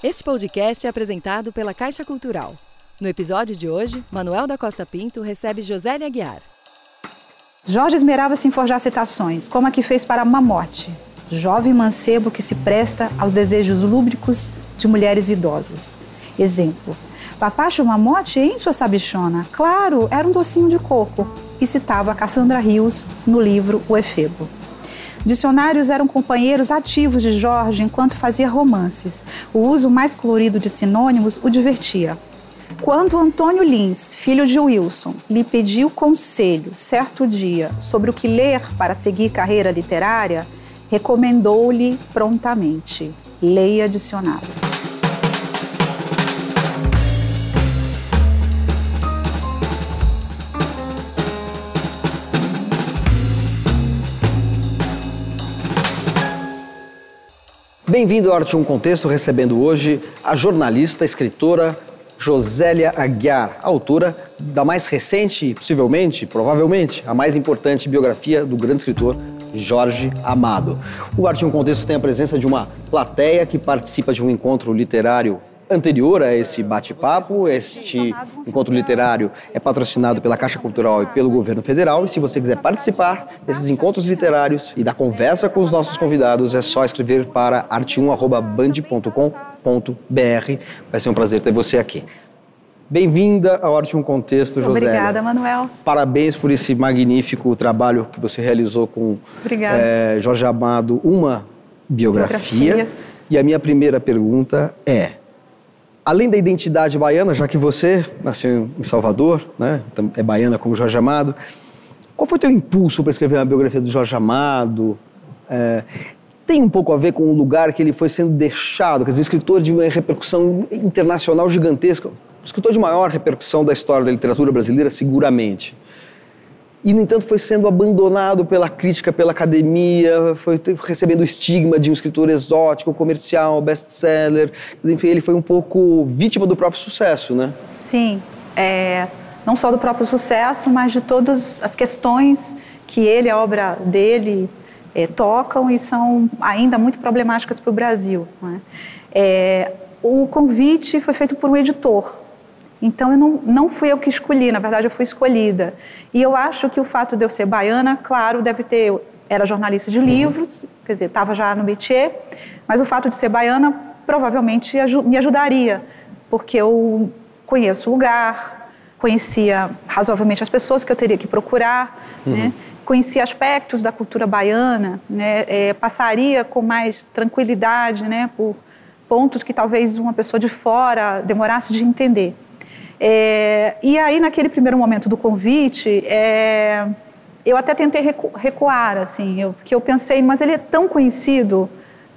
Este podcast é apresentado pela Caixa Cultural. No episódio de hoje, Manuel da Costa Pinto recebe Josélia Aguiar. Jorge esmerava-se em forjar citações, como a que fez para Mamote, jovem mancebo que se presta aos desejos lúbricos de mulheres idosas. Exemplo: Papacho Mamote em sua sabichona, claro, era um docinho de coco, e citava Cassandra Rios no livro O Efebo. Dicionários eram companheiros ativos de Jorge enquanto fazia romances. O uso mais colorido de sinônimos o divertia. Quando Antônio Lins, filho de Wilson, lhe pediu conselho certo dia sobre o que ler para seguir carreira literária, recomendou-lhe prontamente: leia dicionário. Bem-vindo ao Arte um Contexto, recebendo hoje a jornalista, escritora Josélia Aguiar, autora da mais recente, possivelmente, provavelmente, a mais importante biografia do grande escritor Jorge Amado. O Arte um Contexto tem a presença de uma plateia que participa de um encontro literário anterior a esse bate-papo. Este encontro literário é patrocinado pela Caixa Cultural e pelo governo federal. E se você quiser participar desses encontros literários e da conversa com os nossos convidados, é só escrever para arte1.band.com.br. Vai ser um prazer ter você aqui. Bem-vinda ao Arte um Contexto, José. Obrigada, Manuel. Parabéns por esse magnífico trabalho que você realizou com é, Jorge Amado, uma biografia. biografia. E a minha primeira pergunta é: além da identidade baiana, já que você nasceu em Salvador, né, é baiana como Jorge Amado, qual foi o teu impulso para escrever uma biografia do Jorge Amado? É, tem um pouco a ver com o lugar que ele foi sendo deixado, quer dizer, escritor de uma repercussão internacional gigantesca, escritor de maior repercussão da história da literatura brasileira, seguramente e, no entanto, foi sendo abandonado pela crítica, pela academia, foi recebendo o estigma de um escritor exótico, comercial, best-seller. Enfim, ele foi um pouco vítima do próprio sucesso, né? Sim, é, não só do próprio sucesso, mas de todas as questões que ele, a obra dele, é, tocam e são ainda muito problemáticas para o Brasil. Né? É, o convite foi feito por um editor, então, eu não, não fui eu que escolhi, na verdade, eu fui escolhida. E eu acho que o fato de eu ser baiana, claro, deve ter. Era jornalista de livros, quer dizer, estava já no métier, mas o fato de ser baiana provavelmente me ajudaria, porque eu conheço o lugar, conhecia razoavelmente as pessoas que eu teria que procurar, uhum. né? conhecia aspectos da cultura baiana, né? É, passaria com mais tranquilidade né? por pontos que talvez uma pessoa de fora demorasse de entender. É, e aí, naquele primeiro momento do convite, é, eu até tentei recu recuar, assim, eu, porque eu pensei, mas ele é tão conhecido,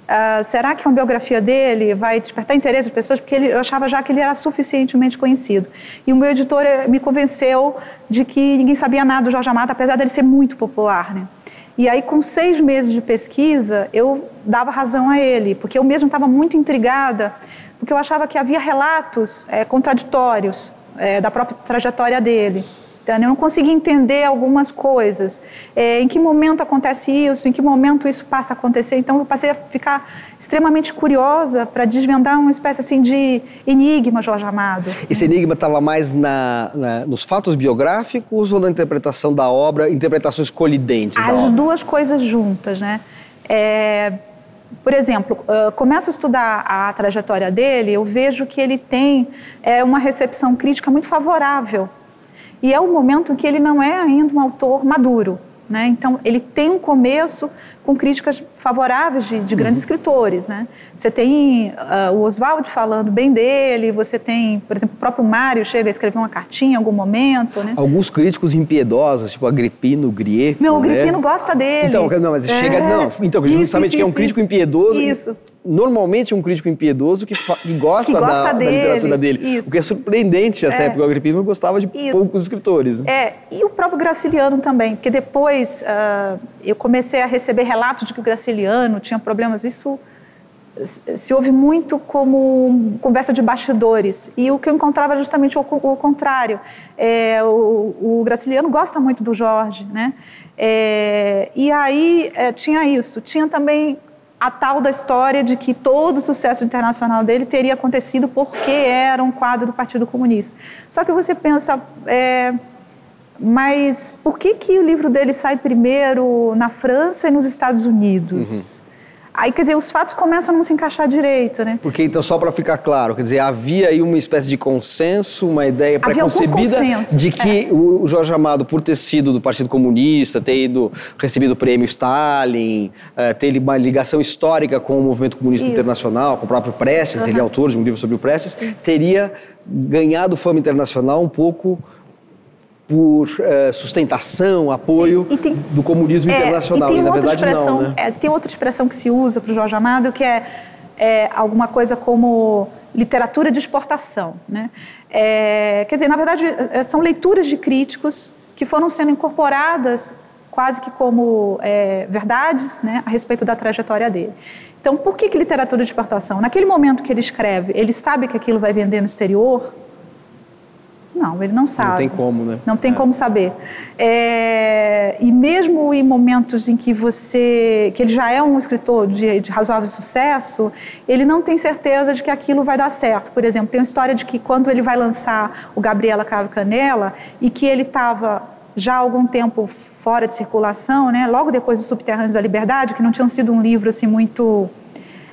uh, será que uma biografia dele vai despertar interesse das pessoas? Porque ele, eu achava já que ele era suficientemente conhecido. E o meu editor eh, me convenceu de que ninguém sabia nada do Jorge Amado, apesar dele ser muito popular, né? E aí, com seis meses de pesquisa, eu dava razão a ele, porque eu mesmo estava muito intrigada porque eu achava que havia relatos é, contraditórios é, da própria trajetória dele. Então, eu não conseguia entender algumas coisas. É, em que momento acontece isso? Em que momento isso passa a acontecer? Então, eu passei a ficar extremamente curiosa para desvendar uma espécie assim de enigma, Jorge Amado. Esse enigma estava mais na, na, nos fatos biográficos ou na interpretação da obra, interpretações colidentes? As duas coisas juntas, né? É, por exemplo, começo a estudar a trajetória dele, eu vejo que ele tem é, uma recepção crítica muito favorável. E é o momento em que ele não é ainda um autor maduro. Né? Então, ele tem um começo com críticas favoráveis de, de grandes uhum. escritores. Né? Você tem uh, o Oswald falando bem dele, você tem, por exemplo, o próprio Mário chega a escrever uma cartinha em algum momento. Né? Alguns críticos impiedosos, tipo Agripino, Grieco. Não, o Agripino né? gosta dele. Então, não, mas é. chega. Não, então, justamente isso, que é um crítico isso, impiedoso. Isso normalmente um crítico impiedoso que, que gosta, que gosta da, dele, da, literatura dele. Isso. O que é surpreendente até, é. porque o Agripino gostava de isso. poucos escritores. Né? É, e o próprio Graciliano também, porque depois uh, eu comecei a receber relatos de que o Graciliano tinha problemas. Isso se ouve muito como conversa de bastidores. E o que eu encontrava justamente o, o contrário. É, o, o Graciliano gosta muito do Jorge, né? É, e aí é, tinha isso. Tinha também a tal da história de que todo o sucesso internacional dele teria acontecido porque era um quadro do Partido Comunista. Só que você pensa, é, mas por que, que o livro dele sai primeiro na França e nos Estados Unidos? Uhum. Aí, quer dizer, os fatos começam a não se encaixar direito, né? Porque, então, só para ficar claro, quer dizer, havia aí uma espécie de consenso, uma ideia pré-concebida de que é. o Jorge Amado, por ter sido do Partido Comunista, ter ido, recebido o prêmio Stalin, uh, ter uma ligação histórica com o movimento comunista Isso. internacional, com o próprio Prestes, uhum. ele é autor de um livro sobre o Prestes, Sim. teria ganhado fama internacional um pouco por uh, sustentação, apoio tem, do comunismo é, internacional. E, tem e na verdade não, né? É, tem outra expressão que se usa para o Jorge Amado que é, é, alguma coisa como literatura de exportação. Né? É, quer dizer, na verdade, é, são leituras de críticos que foram sendo incorporadas quase que como é, verdades né, a respeito da trajetória dele. Então, por que, que literatura de exportação? Naquele momento que ele escreve, ele sabe que aquilo vai vender no exterior, não, ele não sabe. Não tem como, né? Não tem é. como saber. É, e mesmo em momentos em que você, que ele já é um escritor de, de, razoável sucesso, ele não tem certeza de que aquilo vai dar certo. Por exemplo, tem uma história de que quando ele vai lançar o Gabriela Cavo Canela e que ele estava já há algum tempo fora de circulação, né? Logo depois do Subterrâneos da Liberdade, que não tinha sido um livro assim muito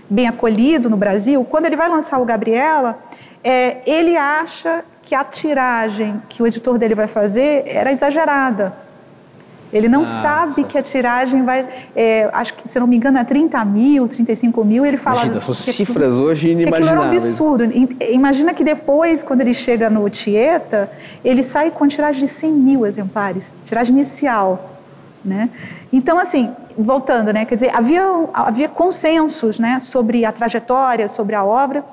bem acolhido no Brasil, quando ele vai lançar o Gabriela, é, ele acha que a tiragem que o editor dele vai fazer era exagerada. Ele não ah, sabe que a tiragem vai, é, acho que, se não me engano, é 30 mil, 35 mil. Ele fala. Imagina, são cifras hoje inimagináveis. Aquilo era um absurdo. Imagina que depois, quando ele chega no Tieta, ele sai com tiragem de 100 mil exemplares, tiragem inicial. Né? Então, assim, voltando, né, quer dizer, havia, havia consensos né, sobre a trajetória, sobre a obra.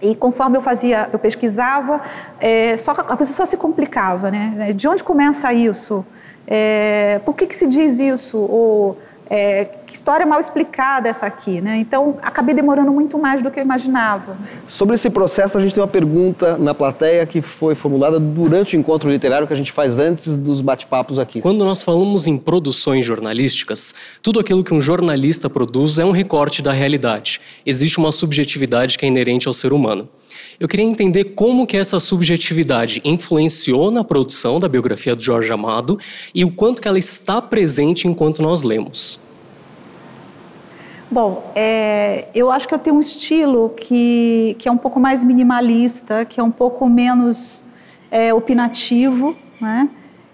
E conforme eu fazia, eu pesquisava, é, só, a coisa só se complicava, né? De onde começa isso? É, por que, que se diz isso? Ou é, que história mal explicada essa aqui, né? Então, acabei demorando muito mais do que eu imaginava. Sobre esse processo, a gente tem uma pergunta na plateia que foi formulada durante o encontro literário que a gente faz antes dos bate-papos aqui. Quando nós falamos em produções jornalísticas, tudo aquilo que um jornalista produz é um recorte da realidade. Existe uma subjetividade que é inerente ao ser humano. Eu queria entender como que essa subjetividade influenciou na produção da biografia do Jorge Amado e o quanto que ela está presente enquanto nós lemos. Bom, é, eu acho que eu tenho um estilo que, que é um pouco mais minimalista, que é um pouco menos é, opinativo, né?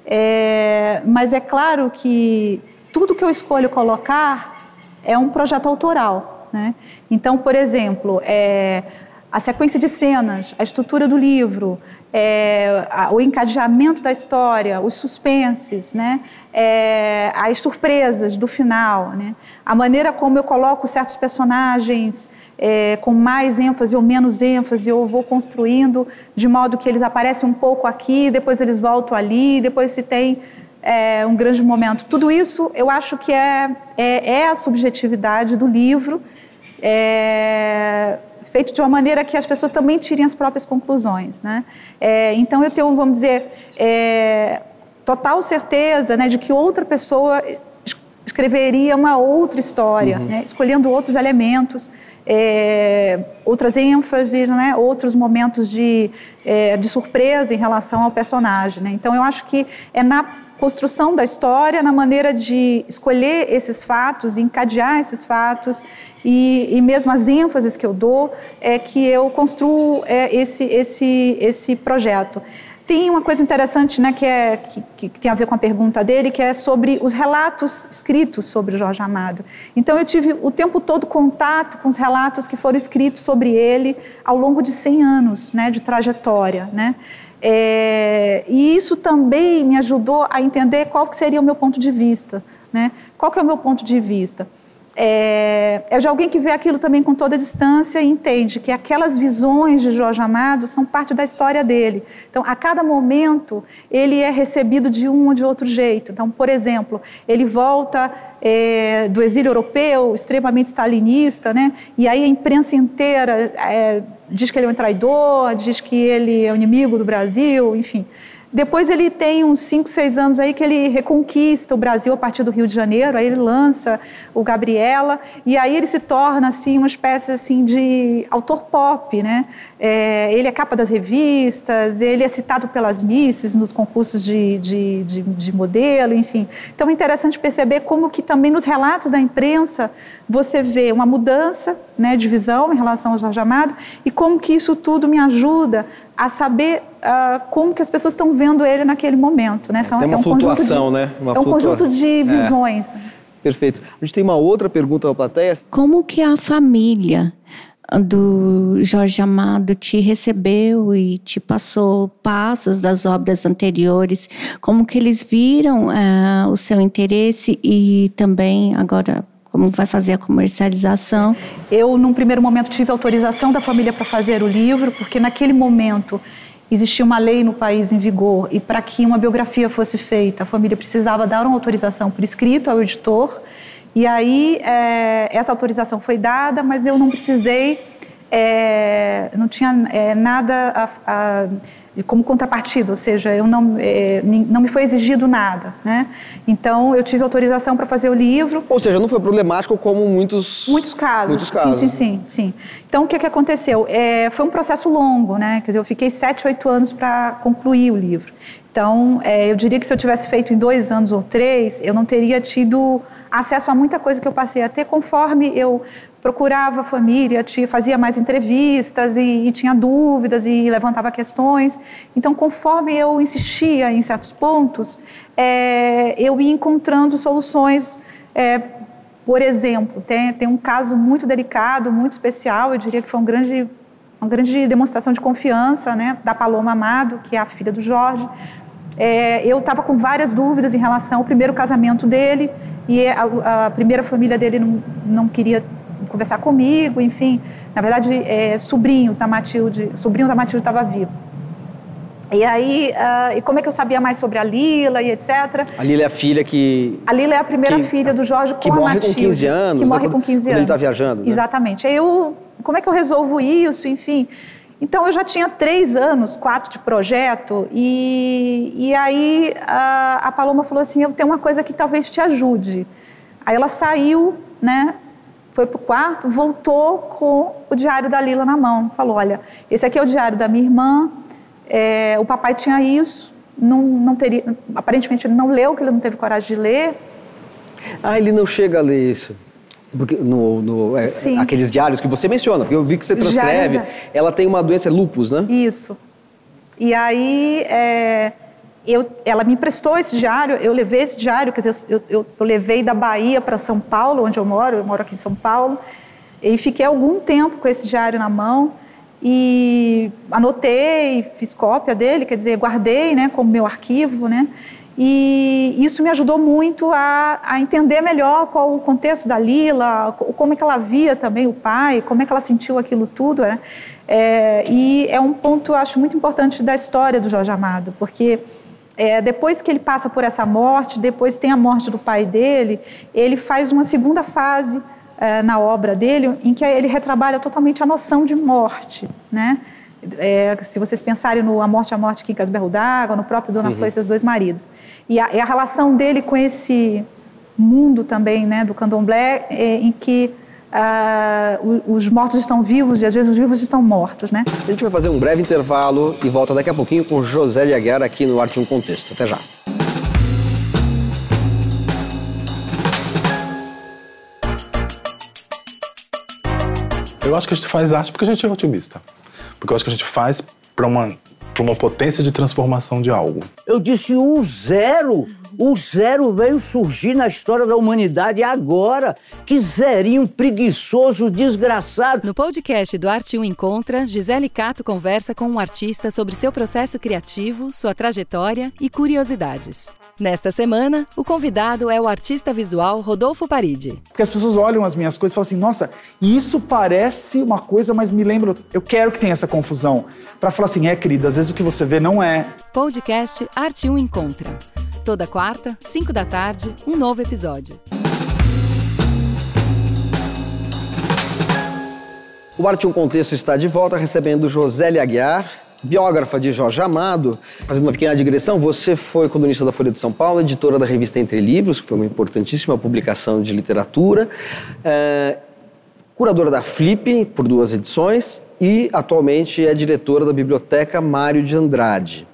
É, mas é claro que tudo que eu escolho colocar é um projeto autoral. Né? Então, por exemplo, é, a sequência de cenas, a estrutura do livro, é, o encadeamento da história, os suspenses, né? É, as surpresas do final, né? a maneira como eu coloco certos personagens é, com mais ênfase ou menos ênfase, eu vou construindo de modo que eles aparecem um pouco aqui, depois eles voltam ali, depois se tem é, um grande momento. Tudo isso eu acho que é, é, é a subjetividade do livro. Feito de uma maneira que as pessoas também tirem as próprias conclusões. Né? É, então, eu tenho, vamos dizer, é, total certeza né, de que outra pessoa escreveria uma outra história, uhum. né, escolhendo outros elementos, é, outras ênfases, né, outros momentos de, é, de surpresa em relação ao personagem. Né? Então, eu acho que é na construção da história, na maneira de escolher esses fatos, encadear esses fatos e, e mesmo as ênfases que eu dou é que eu construo é, esse, esse, esse projeto. Tem uma coisa interessante né, que, é, que, que, tem a ver com a pergunta dele, que é sobre os relatos escritos sobre Jorge Amado. Então, eu tive o tempo todo contato com os relatos que foram escritos sobre ele ao longo de 100 anos né, de trajetória. Né? É, e isso também me ajudou a entender qual que seria o meu ponto de vista. Né? Qual que é o meu ponto de vista? É, é de alguém que vê aquilo também com toda a distância e entende que aquelas visões de Jorge Amado são parte da história dele. Então, a cada momento, ele é recebido de um ou de outro jeito. Então, por exemplo, ele volta é, do exílio europeu, extremamente stalinista, né? e aí a imprensa inteira é, diz que ele é um traidor, diz que ele é o inimigo do Brasil, enfim. Depois ele tem uns 5, 6 anos aí que ele reconquista o Brasil a partir do Rio de Janeiro, aí ele lança o Gabriela, e aí ele se torna assim uma espécie assim de autor pop, né? É, ele é capa das revistas, ele é citado pelas misses nos concursos de, de, de, de modelo, enfim. Então é interessante perceber como que também nos relatos da imprensa você vê uma mudança né, de visão em relação ao Jorge Amado e como que isso tudo me ajuda a saber uh, como que as pessoas estão vendo ele naquele momento. Né? São, tem uma é um flutuação, de, né? Uma é um conjunto de é. visões. É. Perfeito. A gente tem uma outra pergunta da plateia. Como que a família do Jorge Amado te recebeu e te passou passos das obras anteriores, como que eles viram uh, o seu interesse e também agora como vai fazer a comercialização? Eu, num primeiro momento, tive autorização da família para fazer o livro, porque naquele momento existia uma lei no país em vigor e para que uma biografia fosse feita, a família precisava dar uma autorização por escrito ao editor. E aí é, essa autorização foi dada, mas eu não precisei, é, não tinha é, nada a, a como contrapartida, ou seja, eu não, é, não me foi exigido nada, né? Então eu tive autorização para fazer o livro. Ou seja, não foi problemático como muitos muitos casos. Muitos casos. Sim, sim, sim, sim. Então o que, que aconteceu? É, foi um processo longo, né? Quer dizer, eu fiquei sete, oito anos para concluir o livro. Então é, eu diria que se eu tivesse feito em dois anos ou três, eu não teria tido acesso a muita coisa que eu passei a ter conforme eu procurava a família, fazia mais entrevistas e, e, tinha dúvidas e levantava questões. Então, conforme eu insistia em certos pontos, é, eu ia encontrando soluções. É, por exemplo, tem, tem um caso muito delicado, muito especial, eu diria que foi um grande, uma grande demonstração de confiança né, da Paloma Amado, que é a filha do Jorge. É, eu estava com várias dúvidas em relação ao primeiro casamento dele e a, a primeira família dele não, não queria conversar comigo, enfim. Na verdade, é, sobrinhos da Matilde, sobrinho da Matilde estava vivo. E aí, uh, e como é que eu sabia mais sobre a Lila e etc. A Lila é a filha que... A Lila é a primeira que, filha do Jorge que com morre a Matilde. com 15 anos. Que morre com 15 anos. Ele está viajando. Né? Exatamente. Aí eu, como é que eu resolvo isso, enfim... Então, eu já tinha três anos, quatro de projeto, e, e aí a, a Paloma falou assim: Eu tenho uma coisa que talvez te ajude. Aí ela saiu, né? Foi para o quarto, voltou com o diário da Lila na mão. Falou: Olha, esse aqui é o diário da minha irmã, é, o papai tinha isso, não, não teria, aparentemente ele não leu, que ele não teve coragem de ler. Ah, ele não chega a ler isso. Porque no, no é, aqueles diários que você menciona, porque eu vi que você transcreve, ela tem uma doença, é lupus, né? Isso. E aí, é, eu, ela me emprestou esse diário, eu levei esse diário, quer dizer, eu, eu, eu levei da Bahia para São Paulo, onde eu moro, eu moro aqui em São Paulo, e fiquei algum tempo com esse diário na mão e anotei, fiz cópia dele, quer dizer, guardei, né, como meu arquivo, né, e isso me ajudou muito a, a entender melhor qual o contexto da Lila, como é que ela via também o pai, como é que ela sentiu aquilo tudo, né, é, e é um ponto, acho, muito importante da história do Jorge Amado, porque é, depois que ele passa por essa morte, depois tem a morte do pai dele, ele faz uma segunda fase é, na obra dele, em que ele retrabalha totalmente a noção de morte, né? É, se vocês pensarem no A Morte, a Morte, Quincas Berro d'Água, no próprio Dona uhum. Flor e seus dois maridos. E a, e a, relação dele com esse mundo também, né, do candomblé, é, em que Uh, os mortos estão vivos e às vezes os vivos estão mortos, né? A gente vai fazer um breve intervalo e volta daqui a pouquinho com José Aguiar aqui no Arte um Contexto. Até já. Eu acho que a gente faz arte porque a gente é otimista. Porque eu acho que a gente faz para uma, uma potência de transformação de algo. Eu disse um zero. O zero veio surgir na história da humanidade agora. Que zerinho preguiçoso, desgraçado. No podcast do Arte 1 Encontra, Gisele Cato conversa com um artista sobre seu processo criativo, sua trajetória e curiosidades. Nesta semana, o convidado é o artista visual Rodolfo Paride. Porque as pessoas olham as minhas coisas e falam assim: nossa, isso parece uma coisa, mas me lembra. Eu quero que tenha essa confusão. Para falar assim, é, querido, às vezes o que você vê não é. Podcast Arte 1 Encontra. Toda quarta, 5 da tarde, um novo episódio. O Arte um Contexto está de volta recebendo Josélia Aguiar, biógrafa de Jorge Amado, fazendo uma pequena digressão, você foi colunista da Folha de São Paulo, editora da revista Entre Livros, que foi uma importantíssima publicação de literatura, é, curadora da Flip, por duas edições, e atualmente é diretora da Biblioteca Mário de Andrade.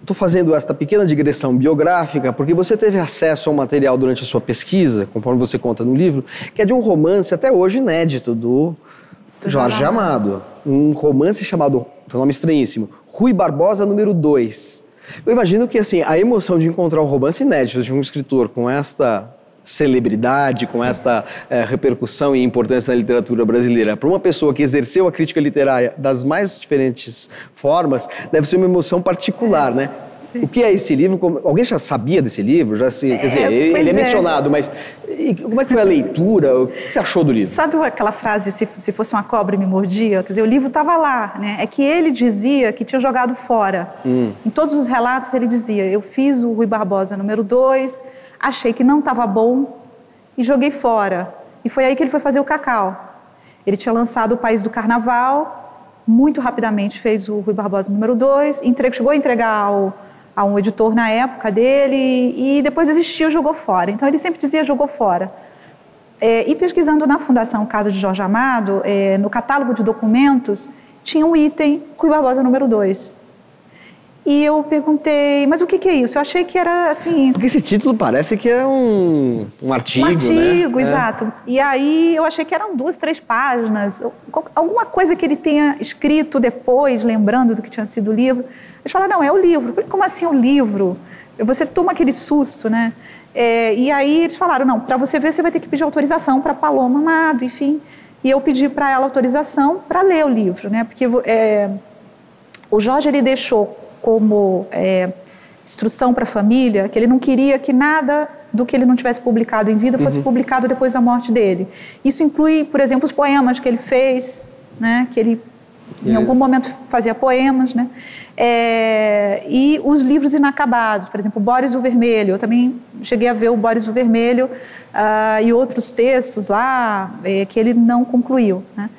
Estou fazendo esta pequena digressão biográfica porque você teve acesso a um material durante a sua pesquisa, conforme você conta no livro, que é de um romance até hoje inédito do Jorge Amado. Um romance chamado, um nome estranhíssimo, Rui Barbosa número 2. Eu imagino que assim, a emoção de encontrar um romance inédito de um escritor com esta celebridade, com Sim. esta é, repercussão e importância na literatura brasileira, para uma pessoa que exerceu a crítica literária das mais diferentes formas, deve ser uma emoção particular, né? Sim. O que é esse livro? Alguém já sabia desse livro? Já se, quer dizer, é, ele, ele é, é mencionado, mas como é que foi a leitura? O que você achou do livro? Sabe aquela frase, se, se fosse uma cobra me mordia? Quer dizer, o livro estava lá, né? É que ele dizia que tinha jogado fora. Hum. Em todos os relatos ele dizia, eu fiz o Rui Barbosa número 2, achei que não estava bom e joguei fora. E foi aí que ele foi fazer o Cacau. Ele tinha lançado O País do Carnaval, muito rapidamente fez o Rui Barbosa número 2, chegou a entregar ao a um editor na época dele e depois desistiu, jogou fora. Então ele sempre dizia jogou fora. É, e pesquisando na Fundação Casa de Jorge Amado, é, no catálogo de documentos, tinha um item Cui Barbosa número 2. E eu perguntei, mas o que, que, é isso? Eu achei que era assim. Porque esse título parece que é um, um artigo. Um artigo, né? exato. É. E aí eu achei que eram duas, três páginas. Alguma coisa que ele tenha escrito depois, lembrando do que tinha sido o livro. Eles falaram, não, é o livro. Como assim o livro? Você toma aquele susto, né? É, e aí eles falaram, não, para você ver, você vai ter que pedir autorização para Paloma Amado, enfim. E eu pedi para ela autorização para ler o livro, né? Porque é, o Jorge ele deixou como é, instrução para a família que ele não queria que nada do que ele não tivesse publicado em vida fosse uhum. publicado depois da morte dele. Isso inclui, por exemplo, os poemas que ele fez, né, que ele em algum momento fazia poemas, né? É, e os livros inacabados, por exemplo, Boris o Vermelho. Eu também cheguei a ver o Boris o Vermelho uh, e outros textos lá é, que ele não concluiu. Né?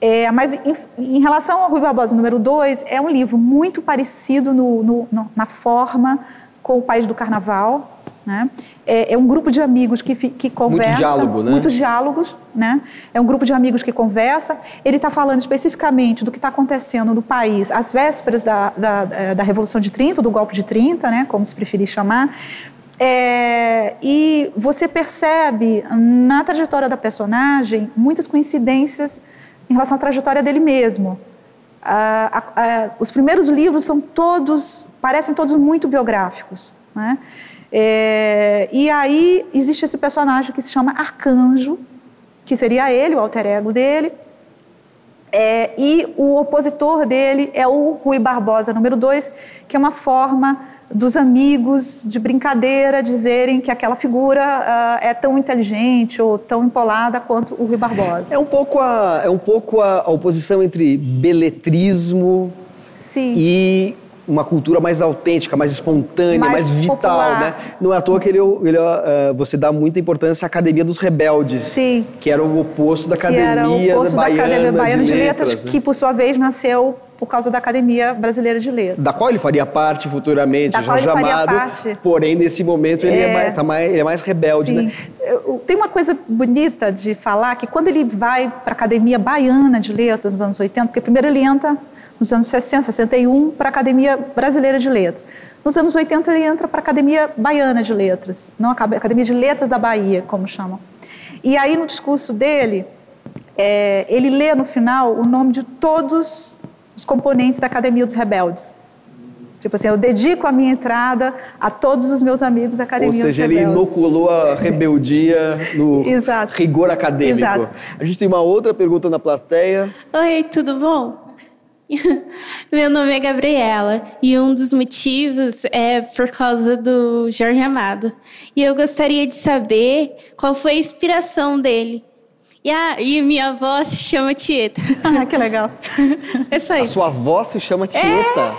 É, mas em, em, relação ao Rui Barbosa número 2, é um livro muito parecido no, no, no, na forma com o País do Carnaval. Né? É, é, um grupo de amigos que, que conversa. Muito diálogo, né? Muitos diálogos, né? É um grupo de amigos que conversa. Ele está falando especificamente do que está acontecendo no país às vésperas da, da, da Revolução de 30, do golpe de 30, né? Como se preferir chamar. É, e você percebe na trajetória da personagem muitas coincidências em relação à trajetória dele mesmo. Ah, os primeiros livros são todos, parecem todos muito biográficos. Né? É, e aí existe esse personagem que se chama Arcanjo, que seria ele, o alter ego dele, é, e o opositor dele é o Rui Barbosa, número dois, que é uma forma dos amigos de brincadeira dizerem que aquela figura uh, é tão inteligente ou tão empolada quanto o Rui Barbosa. É um pouco a, é um pouco a, a oposição entre beletrismo Sim. e uma cultura mais autêntica, mais espontânea, mais, mais vital, popular. né? Não é à toa que ele, ele uh, você dá muita importância à Academia dos Rebeldes, Sim. que era o oposto da Academia, que era o oposto Baiana, da Academia Baiana de, de Letras, Letras né? que por sua vez nasceu por causa da Academia Brasileira de Letras. Da qual ele faria parte futuramente, da Jorge qual ele faria Amado, parte. porém nesse momento ele é, é mais, tá mais, ele é mais rebelde, Sim. né? Tem uma coisa bonita de falar que quando ele vai para a Academia Baiana de Letras nos anos 80, porque primeiro ele entra nos anos 60, 61, para a Academia Brasileira de Letras. Nos anos 80, ele entra para a Academia Baiana de Letras, não a Academia de Letras da Bahia, como chamam. E aí, no discurso dele, é, ele lê no final o nome de todos os componentes da Academia dos Rebeldes. Tipo assim, eu dedico a minha entrada a todos os meus amigos da Academia Ou seja, ele inoculou a rebeldia no rigor acadêmico. Exato. A gente tem uma outra pergunta na plateia. Oi, tudo bom? Meu nome é Gabriela e um dos motivos é por causa do Jorge Amado. E eu gostaria de saber qual foi a inspiração dele. E, ah, e minha avó se chama Tieta. Ah, que legal. É só isso. A sua avó se chama Tieta? É.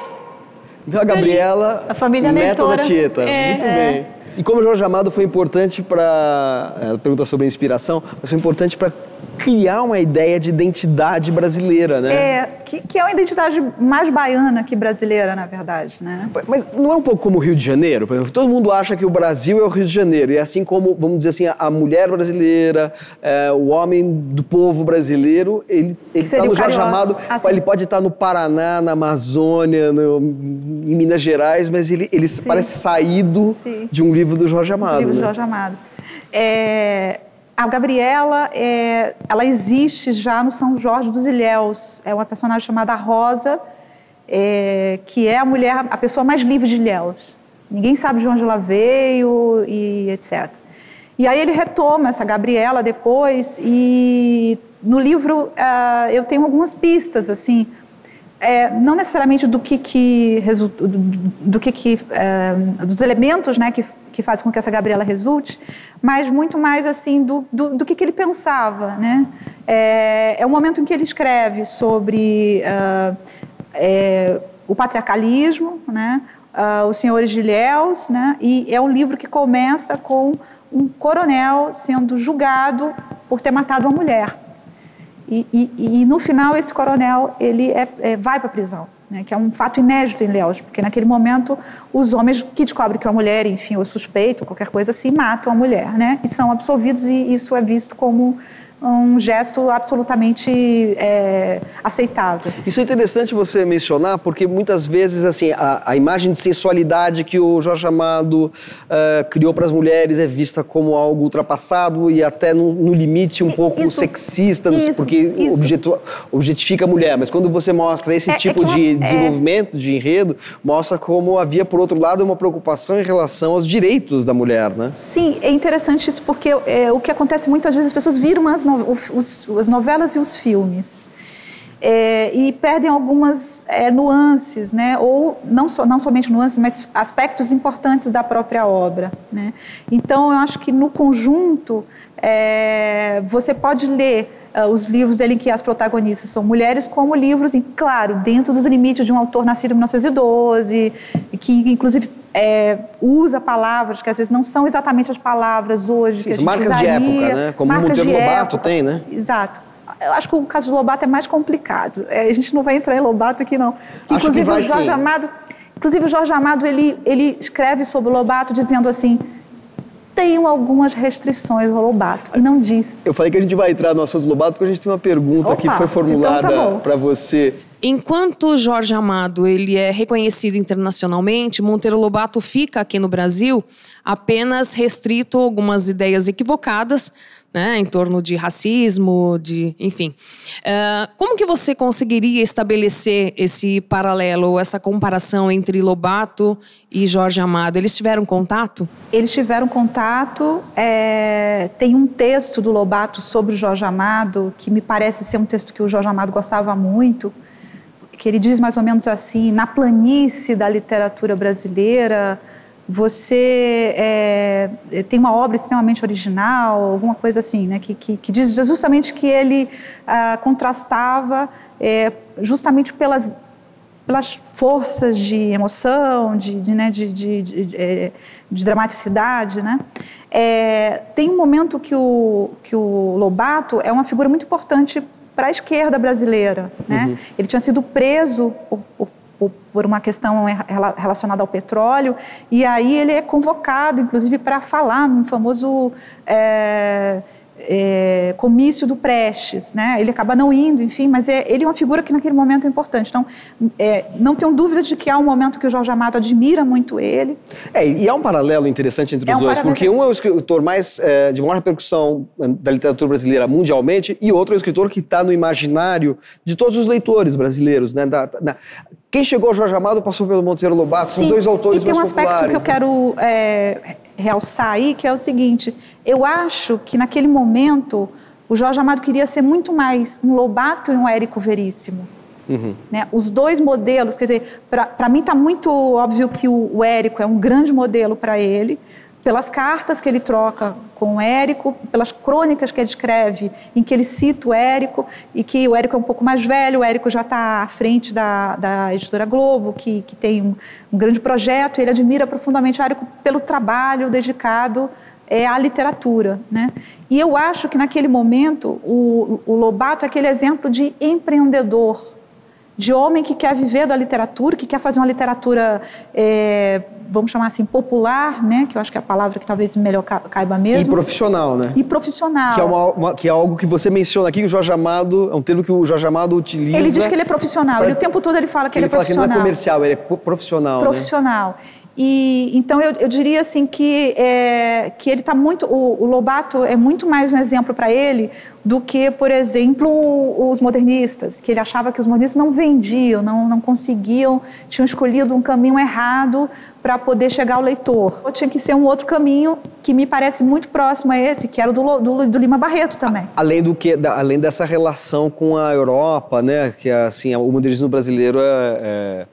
Então a Gabriela, a família neta leitora. da Tieta. É. Muito bem. E como Jorge Amado foi importante para. Ela é, pergunta sobre a inspiração, mas foi importante para criar uma ideia de identidade brasileira, né? É, que, que, é uma identidade mais baiana que brasileira, na verdade, né? Mas não é um pouco como o Rio de Janeiro? Por exemplo, todo mundo acha que o Brasil é o Rio de Janeiro, e é assim como, vamos dizer assim, a mulher brasileira, é, o homem do povo brasileiro, ele está no Jorge Amado, assim. ele pode estar no Paraná, na Amazônia, no, em Minas Gerais, mas ele, ele parece saído Sim. de um livro do Jorge Amado. Um livro né? do Jorge Amado. É, a Gabriela, é, ela existe já no São Jorge dos Ilhéus. É uma personagem chamada Rosa, é, que é a mulher, a pessoa mais livre de Ilhéus. Ninguém sabe de onde ela veio e etc. E aí ele retoma essa Gabriela depois e no livro uh, eu tenho algumas pistas assim, é, não necessariamente do que que do, do que que uh, dos elementos, né, que que fazem com que essa Gabriela resulte, mas muito mais assim do, do, do que, que ele pensava, né? É, é o momento em que ele escreve sobre uh, é, o patriarcalismo, né? Uh, Os Senhores de Ilhéus, né? E é um livro que começa com um coronel sendo julgado por ter matado uma mulher. E, e, e no final esse coronel ele é, é, vai para a prisão né, que é um fato inédito em Léus, porque naquele momento os homens que descobrem que é uma mulher, enfim, ou suspeito, qualquer coisa assim, matam a mulher, né, e são absolvidos e isso é visto como um gesto absolutamente é, aceitável. Isso é interessante você mencionar, porque muitas vezes assim a, a imagem de sensualidade que o Jorge Amado uh, criou para as mulheres é vista como algo ultrapassado e até no, no limite um pouco isso, sexista, isso, porque isso. Objetifica a mulher. Mas quando você mostra esse é, é tipo é de desenvolvimento, de enredo, mostra como havia, por outro lado, uma preocupação em relação aos direitos da mulher, né? Sim, é interessante isso, porque é, o que acontece muitas vezes, as pessoas viram as os, as novelas e os filmes. É, e perdem algumas é, nuances, né? ou não, so, não somente nuances, mas aspectos importantes da própria obra. Né? Então, eu acho que no conjunto, é, você pode ler uh, os livros dele em que as protagonistas são mulheres, como livros, em, claro, dentro dos limites de um autor nascido em 1912, que inclusive é, usa palavras que às vezes não são exatamente as palavras hoje que a gente marcas usaria. de época, né? Como o Monteiro Lobato época. tem, né? Exato. Eu acho que o caso do Lobato é mais complicado. É, a gente não vai entrar em Lobato aqui, não. Que, inclusive, que o Jorge sim. Amado... Inclusive, o Jorge Amado, ele, ele escreve sobre o Lobato dizendo assim tenho algumas restrições ao Lobato e não diz. Eu falei que a gente vai entrar no assunto do Lobato porque a gente tem uma pergunta Opa, que foi formulada então tá para você. Enquanto Jorge Amado ele é reconhecido internacionalmente, Monteiro Lobato fica aqui no Brasil apenas restrito a algumas ideias equivocadas né, em torno de racismo, de, enfim. Uh, como que você conseguiria estabelecer esse paralelo, essa comparação entre Lobato e Jorge Amado? Eles tiveram contato? Eles tiveram contato. É, tem um texto do Lobato sobre o Jorge Amado que me parece ser um texto que o Jorge Amado gostava muito, que ele diz mais ou menos assim: na planície da literatura brasileira você é, tem uma obra extremamente original, alguma coisa assim, né, que, que, que diz justamente que ele ah, contrastava é, justamente pelas, pelas forças de emoção, de, de, né, de, de, de, de, é, de dramaticidade. Né? É, tem um momento que o, que o Lobato é uma figura muito importante para a esquerda brasileira. Né? Uhum. Ele tinha sido preso por, por por uma questão relacionada ao petróleo, e aí ele é convocado, inclusive, para falar num famoso é, é, comício do Prestes, né? Ele acaba não indo, enfim, mas é, ele é uma figura que naquele momento é importante. Então, é, não tenho dúvida de que há um momento que o Jorge Amado admira muito ele. É, e há um paralelo interessante entre os é um dois, porque um é o escritor mais é, de maior repercussão da literatura brasileira mundialmente e outro é o escritor que está no imaginário de todos os leitores brasileiros, né? Da, da, quem chegou ao Jorge Amado passou pelo Monteiro Lobato, Sim. são dois autores e tem um aspecto que eu né? quero é, realçar aí, que é o seguinte: eu acho que naquele momento o Jorge Amado queria ser muito mais um Lobato e um Érico Veríssimo. Uhum. Né? Os dois modelos, quer dizer, para mim está muito óbvio que o, o Érico é um grande modelo para ele, pelas cartas que ele troca com o Érico, pelas crônicas que ele escreve, em que ele cita o Érico, e que o Érico é um pouco mais velho, o Érico já está à frente da, da editora Globo, que, que tem um, um grande projeto, e ele admira profundamente o Érico pelo trabalho dedicado é, à literatura. Né? E eu acho que naquele momento o, o Lobato é aquele exemplo de empreendedor, de homem que quer viver da literatura, que quer fazer uma literatura, é, vamos chamar assim, popular, né? que eu acho que é a palavra que talvez melhor caiba mesmo. E profissional, né? E profissional. Que é, uma, uma, que é algo que você menciona aqui, que o Jorge Amado, é um termo que o Jorge Amado utiliza. Ele diz que ele é profissional, pra... ele, o tempo todo ele fala que ele, ele é profissional. Ele fala que não é comercial, ele é profissional. Profissional. Né? E então eu, eu diria assim que é, que ele está muito o, o, Lobato é muito mais um exemplo para ele do que por exemplo os modernistas que ele achava que os modernistas não vendiam não não conseguiam tinham escolhido um caminho errado para poder chegar ao leitor. Ou tinha que ser um outro caminho que me parece muito próximo a esse que era o do, do, do Lima Barreto também. Além do que da, além dessa relação com a Europa né que assim o modernismo brasileiro é, é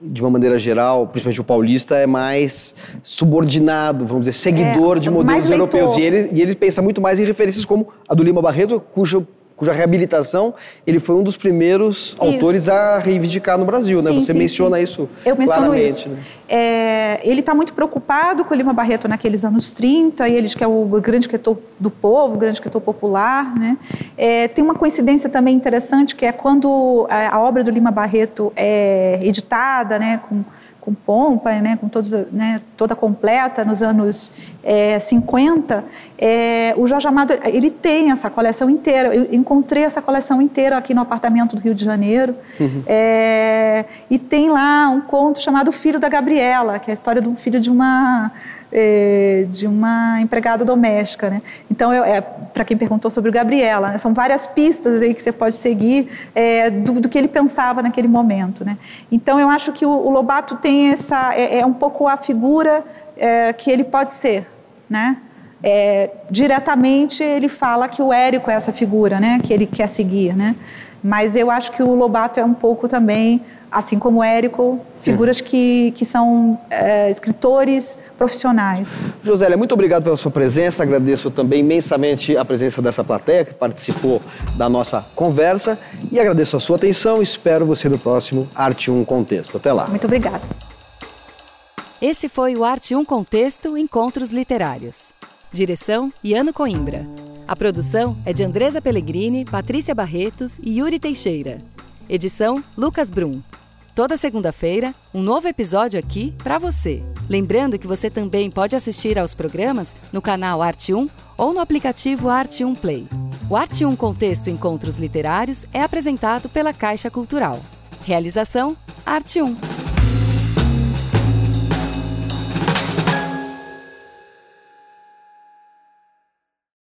de uma maneira geral, principalmente o paulista, é mais subordinado, vamos dizer, seguidor é, de modelos europeus. E ele, e ele pensa muito mais em referências como a do Lima Barreto, cujo cuja reabilitação ele foi um dos primeiros isso. autores a reivindicar no Brasil, né? sim, né? Você sim, menciona sim. isso Eu menciono isso. Né? É, ele está muito preocupado com o Lima Barreto naqueles anos 30, e ele diz que é o grande escritor do povo, o grande escritor popular. Né? É, tem uma coincidência também interessante, que é quando a, a obra do Lima Barreto é editada, né, com com pompa, né, com todos, né, toda completa nos anos é, 50, é, o Jorge Amado ele tem essa coleção inteira. Eu encontrei essa coleção inteira aqui no apartamento do Rio de Janeiro. Uhum. É, e tem lá um conto chamado Filho da Gabriela, que é a história de um filho de uma é, de uma empregada doméstica, né? Então, é, para quem perguntou sobre o Gabriela, né? são várias pistas aí que você pode seguir é, do, do, que ele pensava naquele momento, né? Então, eu acho que o, o Lobato tem essa é, é um pouco a figura é, que ele pode ser, né? É, diretamente ele fala que o Érico é essa figura, né? Que ele quer seguir, né? Mas eu acho que o Lobato é um pouco também assim como o Érico, figuras que, que são é, escritores profissionais. Josélia, muito obrigado pela sua presença, agradeço também imensamente a presença dessa plateia que participou da nossa conversa e agradeço a sua atenção, espero você no próximo Arte 1 Contexto. Até lá. Muito obrigada. Esse foi o Arte 1 Contexto Encontros Literários. Direção, Iano Coimbra. A produção é de Andresa Pellegrini, Patrícia Barretos e Yuri Teixeira. Edição Lucas Brum. Toda segunda-feira, um novo episódio aqui para você. Lembrando que você também pode assistir aos programas no canal Arte 1 ou no aplicativo Arte 1 Play. O Arte 1 Contexto Encontros Literários é apresentado pela Caixa Cultural. Realização Arte 1.